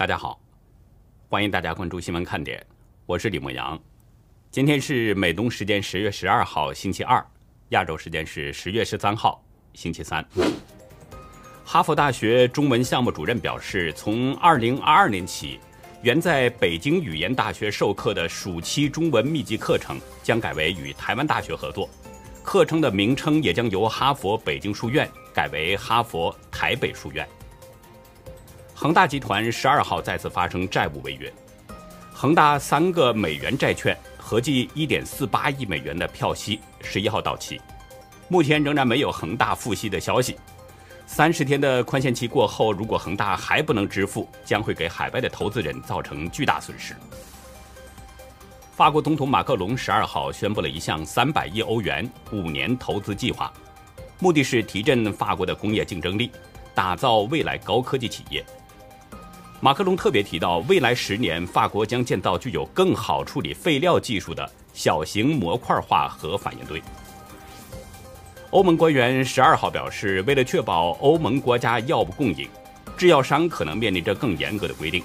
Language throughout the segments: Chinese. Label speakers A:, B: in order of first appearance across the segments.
A: 大家好，欢迎大家关注新闻看点，我是李牧阳。今天是美东时间十月十二号星期二，亚洲时间是十月十三号星期三。哈佛大学中文项目主任表示，从二零二二年起，原在北京语言大学授课的暑期中文密集课程将改为与台湾大学合作，课程的名称也将由哈佛北京书院改为哈佛台北书院。恒大集团十二号再次发生债务违约，恒大三个美元债券合计一点四八亿美元的票息十一号到期，目前仍然没有恒大付息的消息。三十天的宽限期过后，如果恒大还不能支付，将会给海外的投资人造成巨大损失。法国总统马克龙十二号宣布了一项三百亿欧元五年投资计划，目的是提振法国的工业竞争力，打造未来高科技企业。马克龙特别提到，未来十年，法国将建造具有更好处理废料技术的小型模块化核反应堆。欧盟官员十二号表示，为了确保欧盟国家药物供应，制药商可能面临着更严格的规定。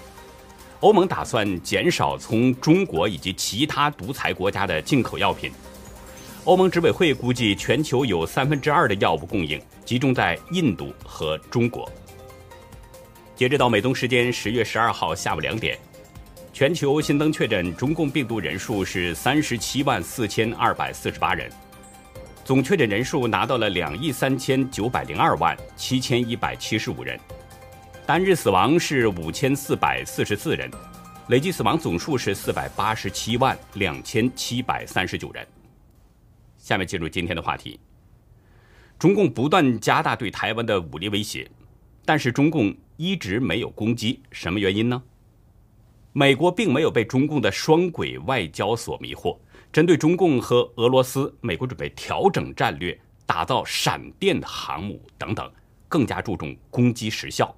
A: 欧盟打算减少从中国以及其他独裁国家的进口药品。欧盟执委会估计，全球有三分之二的药物供应集中在印度和中国。截止到美东时间十月十二号下午两点，全球新增确诊中共病毒人数是三十七万四千二百四十八人，总确诊人数达到了两亿三千九百零二万七千一百七十五人，单日死亡是五千四百四十四人，累计死亡总数是四百八十七万两千七百三十九人。下面进入今天的话题，中共不断加大对台湾的武力威胁。但是中共一直没有攻击，什么原因呢？美国并没有被中共的双轨外交所迷惑。针对中共和俄罗斯，美国准备调整战略，打造闪电航母等等，更加注重攻击时效。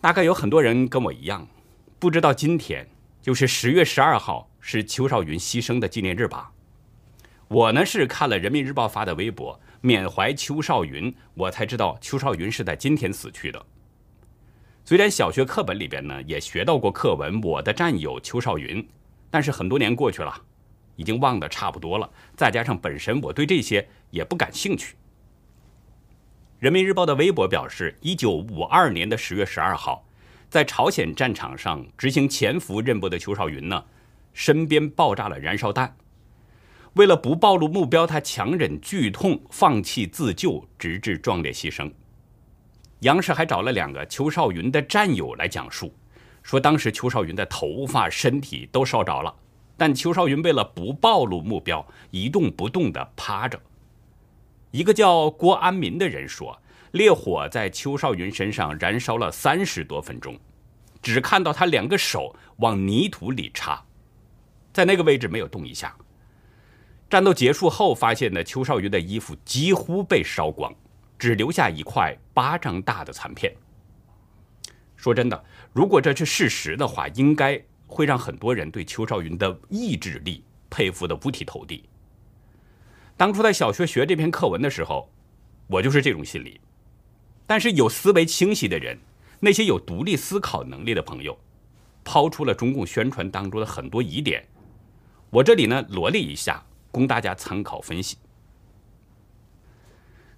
A: 大概有很多人跟我一样，不知道今天就是十月十二号是邱少云牺牲的纪念日吧？我呢是看了人民日报发的微博。缅怀邱少云，我才知道邱少云是在今天死去的。虽然小学课本里边呢也学到过课文《我的战友邱少云》，但是很多年过去了，已经忘得差不多了。再加上本身我对这些也不感兴趣。人民日报的微博表示，一九五二年的十月十二号，在朝鲜战场上执行潜伏任务的邱少云呢，身边爆炸了燃烧弹。为了不暴露目标，他强忍剧痛，放弃自救，直至壮烈牺牲。杨氏还找了两个邱少云的战友来讲述，说当时邱少云的头发、身体都烧着了，但邱少云为了不暴露目标，一动不动地趴着。一个叫郭安民的人说，烈火在邱少云身上燃烧了三十多分钟，只看到他两个手往泥土里插，在那个位置没有动一下。战斗结束后，发现呢，邱少云的衣服几乎被烧光，只留下一块巴掌大的残片。说真的，如果这是事实的话，应该会让很多人对邱少云的意志力佩服的五体投地。当初在小学学这篇课文的时候，我就是这种心理。但是有思维清晰的人，那些有独立思考能力的朋友，抛出了中共宣传当中的很多疑点。我这里呢，罗列一下。供大家参考分析。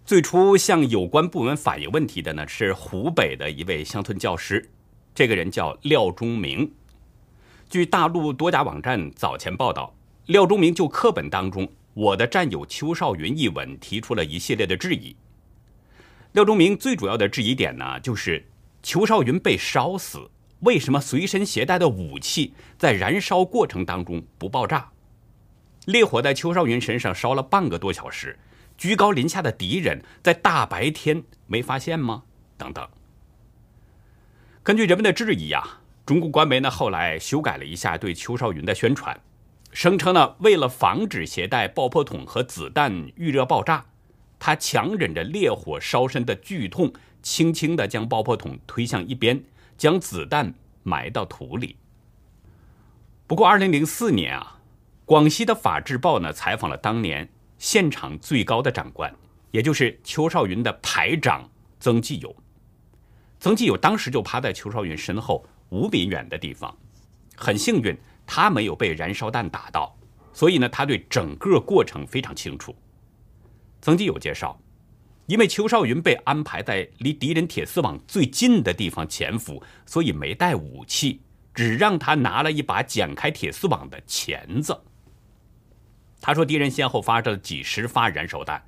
A: 最初向有关部门反映问题的呢是湖北的一位乡村教师，这个人叫廖忠明。据大陆多家网站早前报道，廖忠明就课本当中“我的战友邱少云”一文提出了一系列的质疑。廖忠明最主要的质疑点呢，就是邱少云被烧死，为什么随身携带的武器在燃烧过程当中不爆炸？烈火在邱少云身上烧了半个多小时，居高临下的敌人在大白天没发现吗？等等。根据人们的质疑啊，中国官媒呢后来修改了一下对邱少云的宣传，声称呢为了防止携带爆破筒和子弹遇热爆炸，他强忍着烈火烧身的剧痛，轻轻地将爆破筒推向一边，将子弹埋到土里。不过，二零零四年啊。广西的法制报呢采访了当年现场最高的长官，也就是邱少云的排长曾纪友。曾纪友当时就趴在邱少云身后五米远的地方，很幸运他没有被燃烧弹打到，所以呢，他对整个过程非常清楚。曾纪友介绍，因为邱少云被安排在离敌人铁丝网最近的地方潜伏，所以没带武器，只让他拿了一把剪开铁丝网的钳子。他说，敌人先后发射了几十发燃烧弹，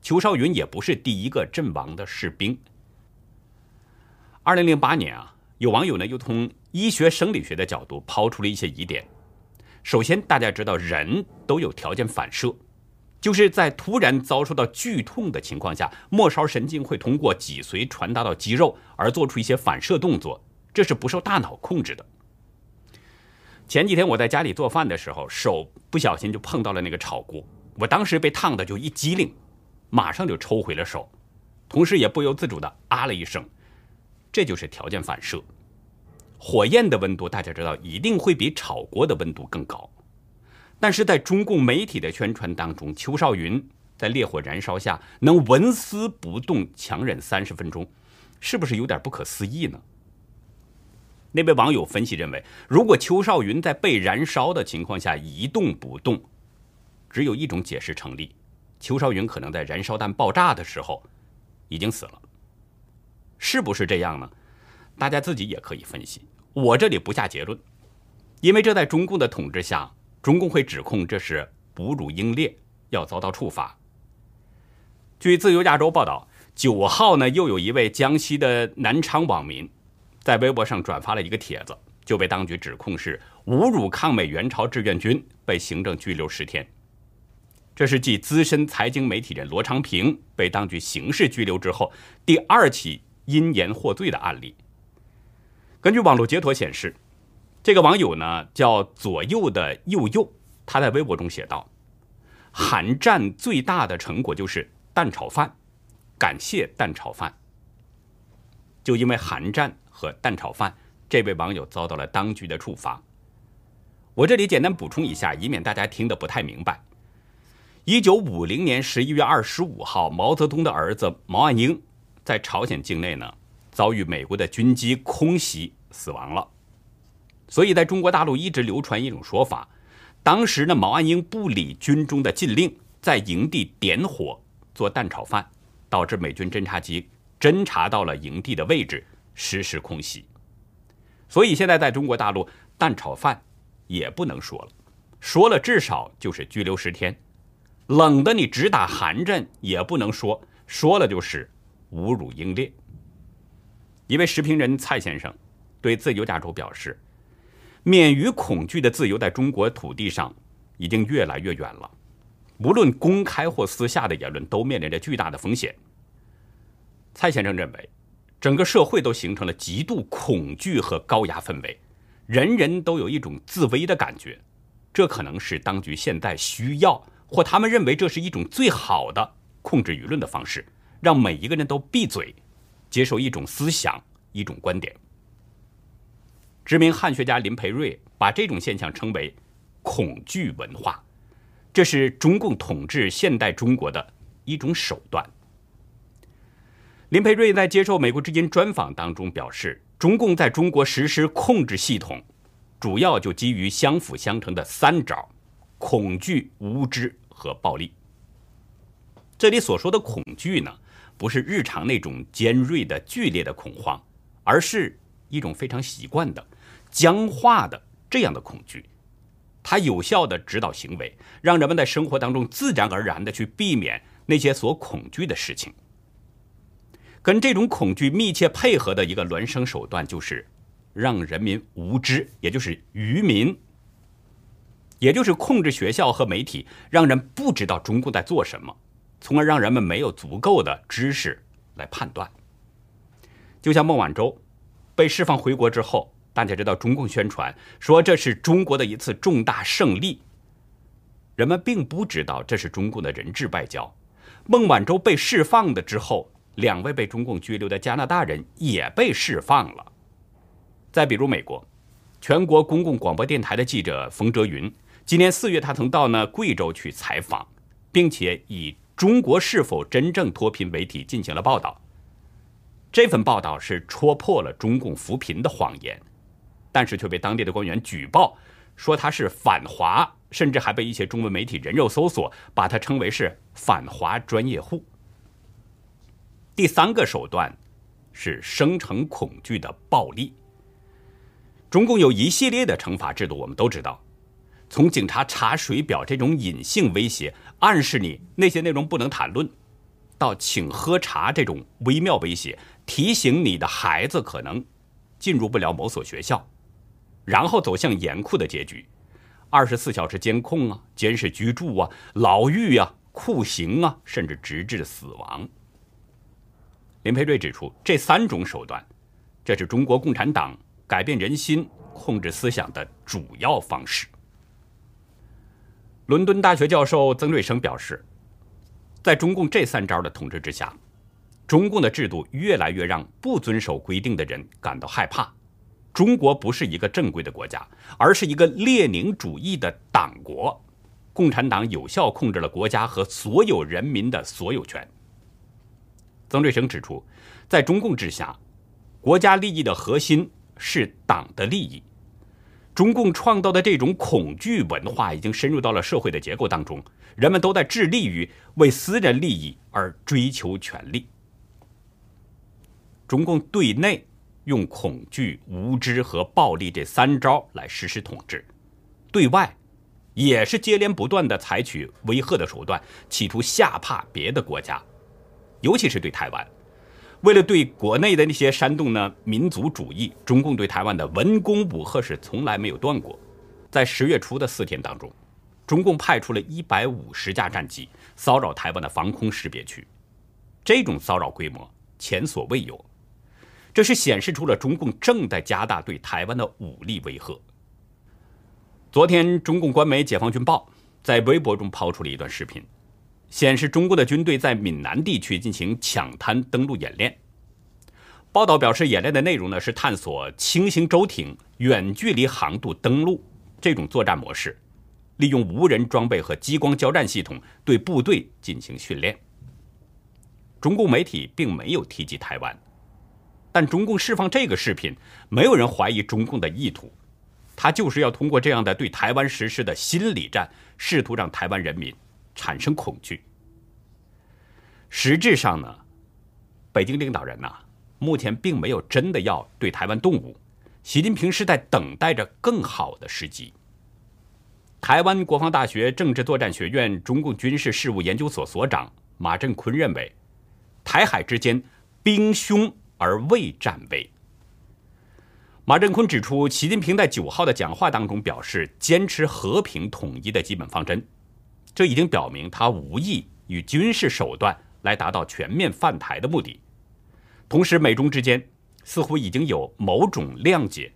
A: 邱少云也不是第一个阵亡的士兵。二零零八年啊，有网友呢又从医学生理学的角度抛出了一些疑点。首先，大家知道人都有条件反射。就是在突然遭受到剧痛的情况下，末梢神经会通过脊髓传达到肌肉，而做出一些反射动作，这是不受大脑控制的。前几天我在家里做饭的时候，手不小心就碰到了那个炒锅，我当时被烫的就一激灵，马上就抽回了手，同时也不由自主的啊了一声，这就是条件反射。火焰的温度大家知道，一定会比炒锅的温度更高。但是在中共媒体的宣传当中，邱少云在烈火燃烧下能纹丝不动强忍三十分钟，是不是有点不可思议呢？那位网友分析认为，如果邱少云在被燃烧的情况下一动不动，只有一种解释成立：邱少云可能在燃烧弹爆炸的时候已经死了。是不是这样呢？大家自己也可以分析，我这里不下结论，因为这在中共的统治下。中共会指控这是哺乳英烈，要遭到处罚。据自由亚洲报道，九号呢，又有一位江西的南昌网民在微博上转发了一个帖子，就被当局指控是侮辱抗美援朝志愿军，被行政拘留十天。这是继资深财经媒体人罗长平被当局刑事拘留之后，第二起因言获罪的案例。根据网络截图显示。这个网友呢叫左右的右右，他在微博中写道：“韩战最大的成果就是蛋炒饭，感谢蛋炒饭。”就因为韩战和蛋炒饭，这位网友遭到了当局的处罚。我这里简单补充一下，以免大家听得不太明白。一九五零年十一月二十五号，毛泽东的儿子毛岸英在朝鲜境内呢遭遇美国的军机空袭死亡了。所以，在中国大陆一直流传一种说法：当时呢，毛岸英不理军中的禁令，在营地点火做蛋炒饭，导致美军侦察机侦察到了营地的位置，实施空袭。所以，现在在中国大陆，蛋炒饭也不能说了，说了至少就是拘留十天。冷的你只打寒战也不能说，说了就是侮辱英烈。一位时评人蔡先生对自由亚洲表示。免于恐惧的自由，在中国土地上已经越来越远了。无论公开或私下的言论，都面临着巨大的风险。蔡先生认为，整个社会都形成了极度恐惧和高压氛围，人人都有一种自危的感觉。这可能是当局现在需要，或他们认为这是一种最好的控制舆论的方式，让每一个人都闭嘴，接受一种思想、一种观点。知名汉学家林培瑞把这种现象称为“恐惧文化”，这是中共统治现代中国的一种手段。林培瑞在接受美国之音专访当中表示，中共在中国实施控制系统，主要就基于相辅相成的三招：恐惧、无知和暴力。这里所说的恐惧呢，不是日常那种尖锐的剧烈的恐慌，而是。一种非常习惯的、僵化的这样的恐惧，它有效的指导行为，让人们在生活当中自然而然的去避免那些所恐惧的事情。跟这种恐惧密切配合的一个孪生手段，就是让人民无知，也就是愚民，也就是控制学校和媒体，让人不知道中共在做什么，从而让人们没有足够的知识来判断。就像孟晚舟。被释放回国之后，大家知道中共宣传说这是中国的一次重大胜利。人们并不知道这是中共的人质外交。孟晚舟被释放的之后，两位被中共拘留的加拿大人也被释放了。再比如美国，全国公共广播电台的记者冯哲云，今年四月他曾到呢贵州去采访，并且以中国是否真正脱贫为题进行了报道。这份报道是戳破了中共扶贫的谎言，但是却被当地的官员举报，说他是反华，甚至还被一些中文媒体人肉搜索，把他称为是反华专业户。第三个手段是生成恐惧的暴力。中共有一系列的惩罚制度，我们都知道，从警察查水表这种隐性威胁，暗示你那些内容不能谈论，到请喝茶这种微妙威胁，提醒你的孩子可能进入不了某所学校，然后走向严酷的结局：二十四小时监控啊，监视居住啊，牢狱啊，酷刑啊，甚至直至死亡。林培瑞指出，这三种手段，这是中国共产党。改变人心、控制思想的主要方式。伦敦大学教授曾瑞生表示，在中共这三招的统治之下，中共的制度越来越让不遵守规定的人感到害怕。中国不是一个正规的国家，而是一个列宁主义的党国。共产党有效控制了国家和所有人民的所有权。曾瑞生指出，在中共之下，国家利益的核心。是党的利益。中共创造的这种恐惧文化已经深入到了社会的结构当中，人们都在致力于为私人利益而追求权力。中共对内用恐惧、无知和暴力这三招来实施统治，对外也是接连不断的采取威吓的手段，企图吓怕别的国家，尤其是对台湾。为了对国内的那些煽动呢民族主义，中共对台湾的文攻武吓是从来没有断过。在十月初的四天当中，中共派出了一百五十架战机骚扰台湾的防空识别区，这种骚扰规模前所未有。这是显示出了中共正在加大对台湾的武力威吓。昨天，中共官媒《解放军报》在微博中抛出了一段视频。显示中国的军队在闽南地区进行抢滩登陆演练。报道表示，演练的内容呢是探索轻型舟艇远距离航渡登陆这种作战模式，利用无人装备和激光交战系统对部队进行训练。中共媒体并没有提及台湾，但中共释放这个视频，没有人怀疑中共的意图，他就是要通过这样的对台湾实施的心理战，试图让台湾人民。产生恐惧。实质上呢，北京领导人呐，目前并没有真的要对台湾动武。习近平是在等待着更好的时机。台湾国防大学政治作战学院中共军事事务研究所所长马振坤认为，台海之间兵凶而未战危。马振坤指出，习近平在九号的讲话当中表示，坚持和平统一的基本方针。这已经表明他无意以军事手段来达到全面犯台的目的。同时，美中之间似乎已经有某种谅解，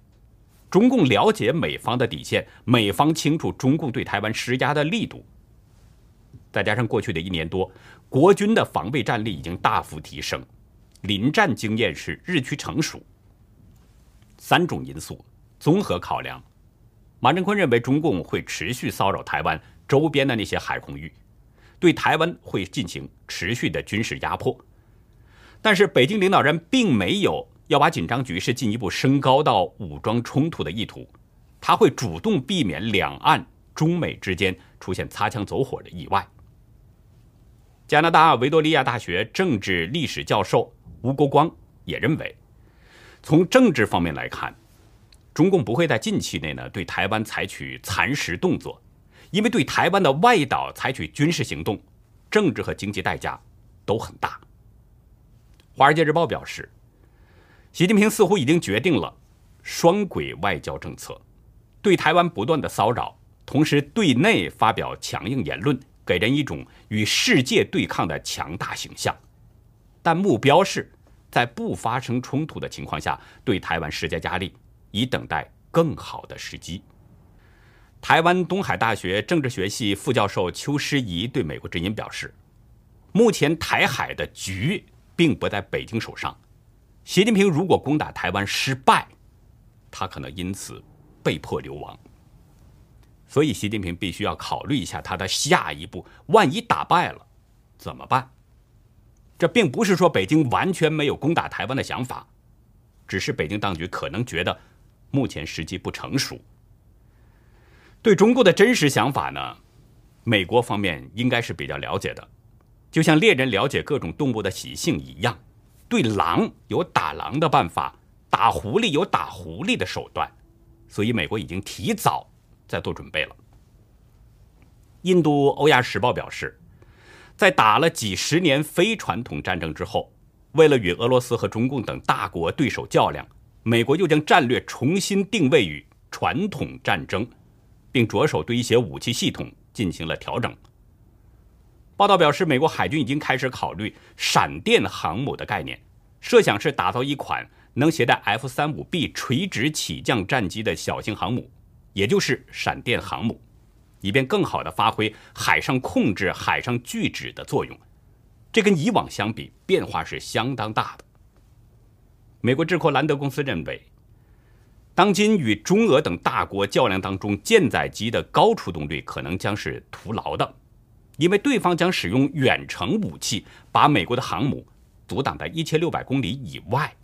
A: 中共了解美方的底线，美方清楚中共对台湾施压的力度。再加上过去的一年多，国军的防备战力已经大幅提升，临战经验是日趋成熟。三种因素综合考量，马振坤认为中共会持续骚扰台湾。周边的那些海空域，对台湾会进行持续的军事压迫，但是北京领导人并没有要把紧张局势进一步升高到武装冲突的意图，他会主动避免两岸中美之间出现擦枪走火的意外。加拿大维多利亚大学政治历史教授吴国光也认为，从政治方面来看，中共不会在近期内呢对台湾采取蚕食动作。因为对台湾的外岛采取军事行动，政治和经济代价都很大。《华尔街日报》表示，习近平似乎已经决定了双轨外交政策，对台湾不断的骚扰，同时对内发表强硬言论，给人一种与世界对抗的强大形象。但目标是在不发生冲突的情况下对台湾施加压力，以等待更好的时机。台湾东海大学政治学系副教授邱诗怡对美国之音表示：“目前台海的局并不在北京手上。习近平如果攻打台湾失败，他可能因此被迫流亡。所以，习近平必须要考虑一下他的下一步。万一打败了，怎么办？这并不是说北京完全没有攻打台湾的想法，只是北京当局可能觉得目前时机不成熟。对中共的真实想法呢，美国方面应该是比较了解的，就像猎人了解各种动物的习性一样，对狼有打狼的办法，打狐狸有打狐狸的手段，所以美国已经提早在做准备了。印度《欧亚时报》表示，在打了几十年非传统战争之后，为了与俄罗斯和中共等大国对手较量，美国又将战略重新定位于传统战争，并着手对一些武器系统进行了调整。报道表示，美国海军已经开始考虑“闪电航母”的概念，设想是打造一款能携带 F 三五 B 垂直起降战机的小型航母，也就是“闪电航母”。以便更好地发挥海上控制、海上拒止的作用，这跟以往相比变化是相当大的。美国智库兰德公司认为，当今与中俄等大国较量当中，舰载机的高出动率可能将是徒劳的，因为对方将使用远程武器把美国的航母阻挡在一千六百公里以外，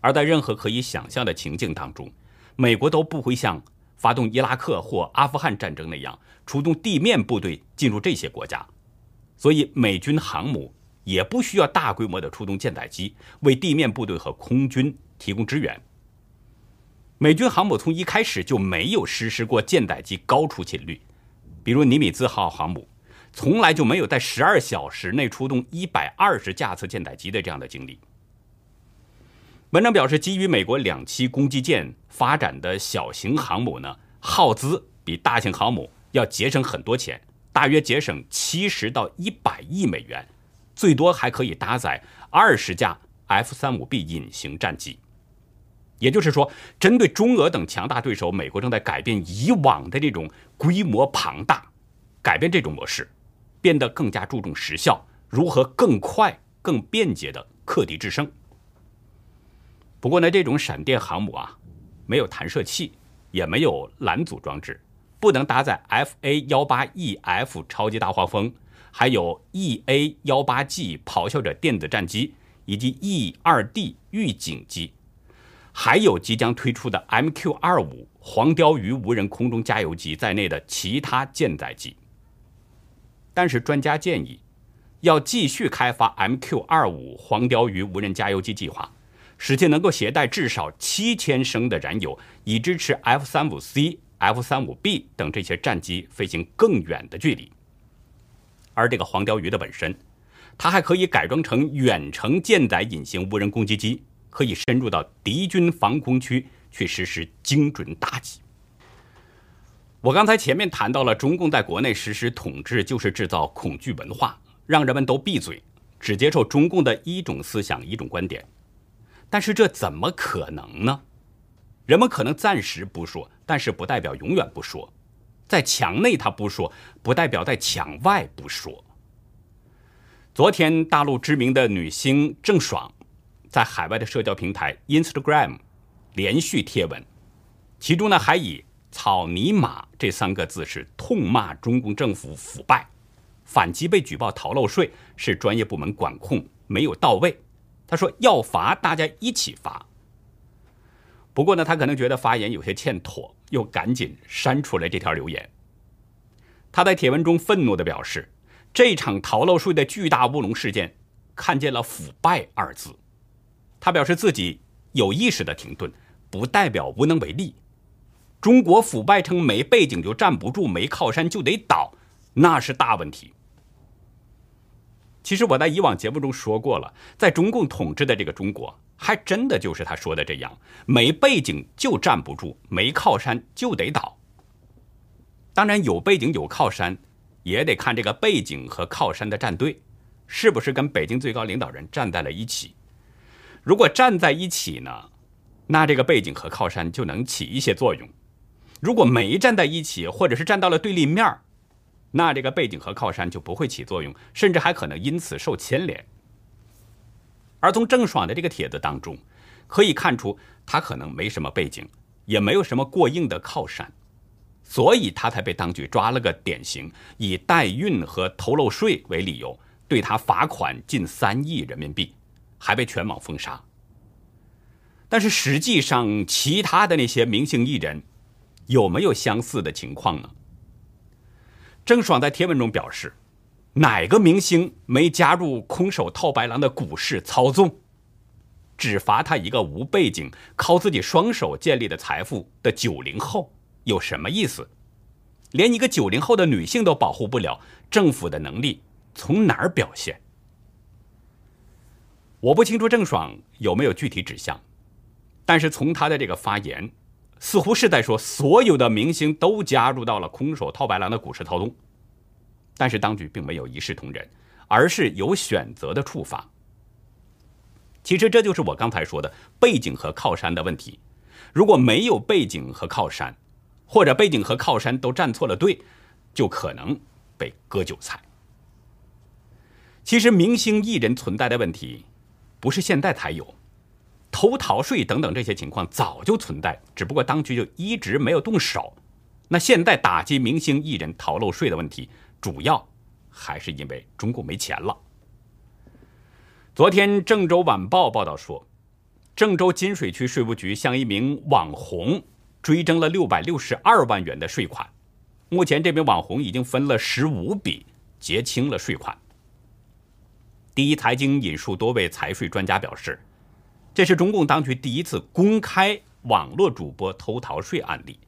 A: 而在任何可以想象的情境当中，美国都不会像。发动伊拉克或阿富汗战争那样出动地面部队进入这些国家，所以美军航母也不需要大规模的出动舰载机为地面部队和空军提供支援。美军航母从一开始就没有实施过舰载机高出勤率，比如尼米兹号航母从来就没有在十二小时内出动一百二十架次舰载机的这样的经历。文章表示，基于美国两栖攻击舰发展的小型航母呢，耗资比大型航母要节省很多钱，大约节省七十到一百亿美元，最多还可以搭载二十架 F 三五 B 隐形战机。也就是说，针对中俄等强大对手，美国正在改变以往的这种规模庞大，改变这种模式，变得更加注重时效，如何更快、更便捷的克敌制胜。不过呢，这种闪电航母啊，没有弹射器，也没有拦阻装置，不能搭载 FA 幺八 EF 超级大黄蜂，还有 EA 幺八 G 咆哮者电子战机以及 E 二 D 预警机，还有即将推出的 MQ 二五黄貂鱼无人空中加油机在内的其他舰载机。但是专家建议，要继续开发 MQ 二五黄貂鱼无人加油机计划。使其能够携带至少七千升的燃油，以支持 F 三五 C、F 三五 B 等这些战机飞行更远的距离。而这个黄貂鱼的本身，它还可以改装成远程舰载隐形无人攻击机，可以深入到敌军防空区去实施精准打击。我刚才前面谈到了，中共在国内实施统治，就是制造恐惧文化，让人们都闭嘴，只接受中共的一种思想、一种观点。但是这怎么可能呢？人们可能暂时不说，但是不代表永远不说。在墙内他不说，不代表在墙外不说。昨天，大陆知名的女星郑爽在海外的社交平台 Instagram 连续贴文，其中呢还以“草泥马”这三个字是痛骂中共政府腐败，反击被举报逃漏税是专业部门管控没有到位。他说要罚，大家一起罚。不过呢，他可能觉得发言有些欠妥，又赶紧删除了这条留言。他在帖文中愤怒地表示，这场逃漏税的巨大乌龙事件，看见了“腐败”二字。他表示自己有意识的停顿，不代表无能为力。中国腐败成没背景就站不住，没靠山就得倒，那是大问题。其实我在以往节目中说过了，在中共统治的这个中国，还真的就是他说的这样，没背景就站不住，没靠山就得倒。当然有背景有靠山，也得看这个背景和靠山的战队是不是跟北京最高领导人站在了一起。如果站在一起呢，那这个背景和靠山就能起一些作用；如果没站在一起，或者是站到了对立面儿。那这个背景和靠山就不会起作用，甚至还可能因此受牵连。而从郑爽的这个帖子当中，可以看出他可能没什么背景，也没有什么过硬的靠山，所以他才被当局抓了个典型，以代孕和偷漏税为理由，对他罚款近三亿人民币，还被全网封杀。但是实际上，其他的那些明星艺人有没有相似的情况呢？郑爽在贴文中表示：“哪个明星没加入空手套白狼的股市操纵？只罚他一个无背景、靠自己双手建立的财富的九零后有什么意思？连一个九零后的女性都保护不了，政府的能力从哪儿表现？我不清楚郑爽有没有具体指向。”但是从他的这个发言，似乎是在说所有的明星都加入到了空手套白狼的股市操纵，但是当局并没有一视同仁，而是有选择的处罚。其实这就是我刚才说的背景和靠山的问题。如果没有背景和靠山，或者背景和靠山都站错了队，就可能被割韭菜。其实明星艺人存在的问题，不是现在才有。偷逃税等等这些情况早就存在，只不过当局就一直没有动手。那现在打击明星艺人逃漏税的问题，主要还是因为中共没钱了。昨天《郑州晚报》报道说，郑州金水区税务局向一名网红追征了六百六十二万元的税款，目前这名网红已经分了十五笔结清了税款。第一财经引述多位财税专家表示。这是中共当局第一次公开网络主播偷逃税案例。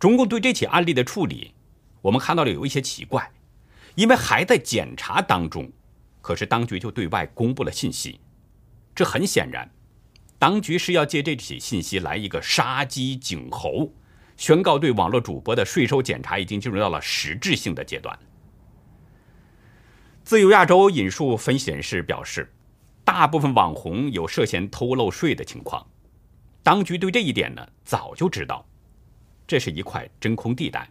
A: 中共对这起案例的处理，我们看到了有一些奇怪，因为还在检查当中，可是当局就对外公布了信息。这很显然，当局是要借这起信息来一个杀鸡儆猴，宣告对网络主播的税收检查已经进入到了实质性的阶段。自由亚洲引述分析人士表示。大部分网红有涉嫌偷漏税的情况，当局对这一点呢早就知道，这是一块真空地带。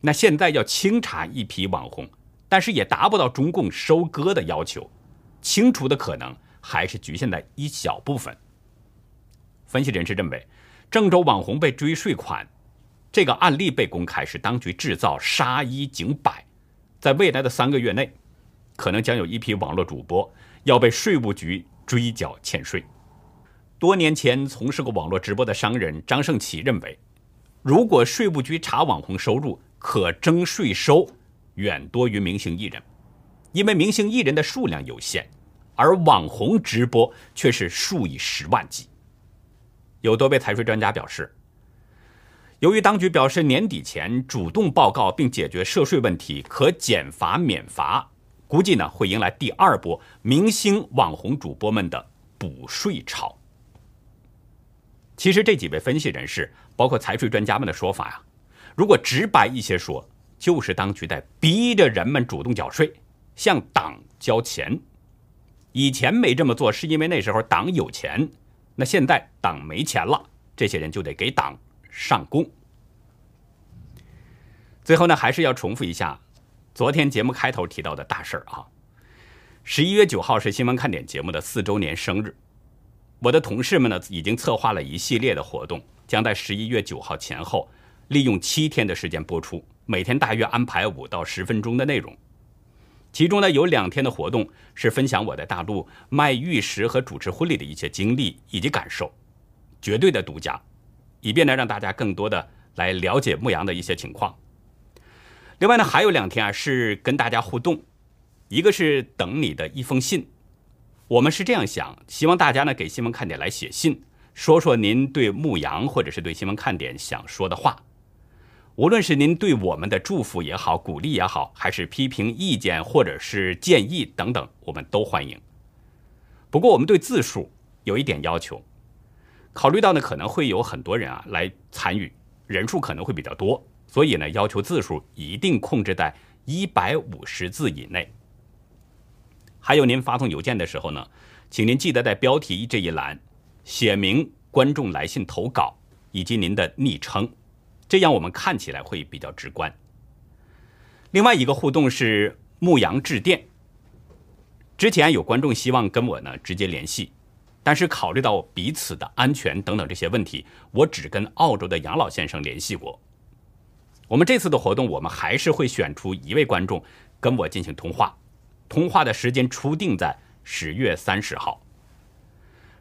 A: 那现在要清查一批网红，但是也达不到中共收割的要求，清除的可能还是局限在一小部分。分析人士认为，郑州网红被追税款这个案例被公开，是当局制造杀一儆百，在未来的三个月内，可能将有一批网络主播。要被税务局追缴欠税。多年前从事过网络直播的商人张胜奇认为，如果税务局查网红收入，可征税收远多于明星艺人，因为明星艺人的数量有限，而网红直播却是数以十万计。有多位财税专家表示，由于当局表示年底前主动报告并解决涉税问题，可减罚免罚。估计呢会迎来第二波明星网红主播们的补税潮。其实这几位分析人士，包括财税专家们的说法呀，如果直白一些说，就是当局在逼着人们主动缴税，向党交钱。以前没这么做，是因为那时候党有钱，那现在党没钱了，这些人就得给党上供。最后呢，还是要重复一下。昨天节目开头提到的大事儿啊，十一月九号是新闻看点节目的四周年生日。我的同事们呢，已经策划了一系列的活动，将在十一月九号前后利用七天的时间播出，每天大约安排五到十分钟的内容。其中呢，有两天的活动是分享我在大陆卖玉石和主持婚礼的一些经历以及感受，绝对的独家，以便呢让大家更多的来了解牧羊的一些情况。另外呢，还有两天啊，是跟大家互动，一个是等你的一封信。我们是这样想，希望大家呢给新闻看点来写信，说说您对牧羊或者是对新闻看点想说的话。无论是您对我们的祝福也好，鼓励也好，还是批评意见或者是建议等等，我们都欢迎。不过我们对字数有一点要求，考虑到呢可能会有很多人啊来参与，人数可能会比较多。所以呢，要求字数一定控制在一百五十字以内。还有，您发送邮件的时候呢，请您记得在标题这一栏写明观众来信投稿以及您的昵称，这样我们看起来会比较直观。另外一个互动是牧羊致电。之前有观众希望跟我呢直接联系，但是考虑到彼此的安全等等这些问题，我只跟澳洲的杨老先生联系过。我们这次的活动，我们还是会选出一位观众跟我进行通话，通话的时间初定在十月三十号。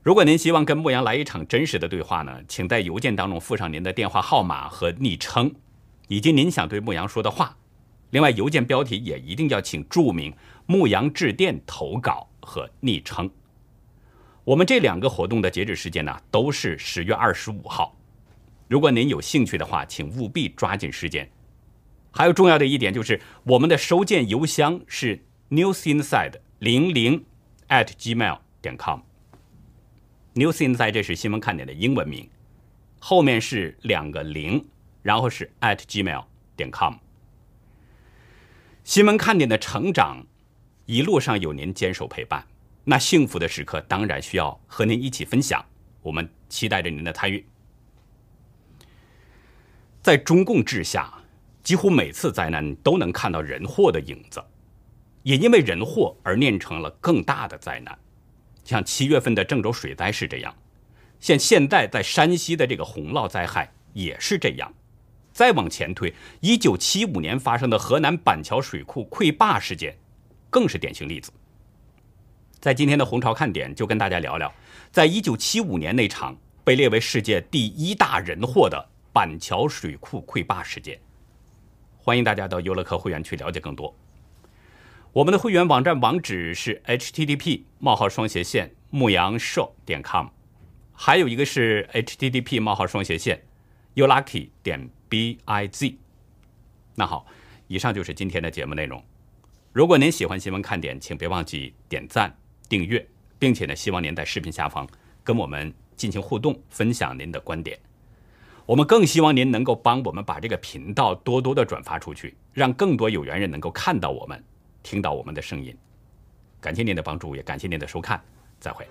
A: 如果您希望跟牧羊来一场真实的对话呢，请在邮件当中附上您的电话号码和昵称，以及您想对牧羊说的话。另外，邮件标题也一定要请注明“牧羊致电投稿”和昵称。我们这两个活动的截止时间呢，都是十月二十五号。如果您有兴趣的话，请务必抓紧时间。还有重要的一点就是，我们的收件邮箱是 newsinside 零零 at gmail 点 com。newsinside 这是新闻看点的英文名，后面是两个零，然后是 at gmail 点 com。新闻看点的成长，一路上有您坚守陪伴。那幸福的时刻当然需要和您一起分享，我们期待着您的参与。在中共治下，几乎每次灾难都能看到人祸的影子，也因为人祸而酿成了更大的灾难。像七月份的郑州水灾是这样，像现在在山西的这个洪涝灾害也是这样。再往前推，一九七五年发生的河南板桥水库溃坝事件，更是典型例子。在今天的红潮看点，就跟大家聊聊，在一九七五年那场被列为世界第一大人祸的板桥水库溃坝事件。欢迎大家到优乐客会员区了解更多。我们的会员网站网址是 http: 冒号双斜线牧羊 show 点 com，还有一个是 http: 冒号双斜线 youlucky 点 biz。那好，以上就是今天的节目内容。如果您喜欢新闻看点，请别忘记点赞。订阅，并且呢，希望您在视频下方跟我们进行互动，分享您的观点。我们更希望您能够帮我们把这个频道多多的转发出去，让更多有缘人能够看到我们，听到我们的声音。感谢您的帮助，也感谢您的收看，再会。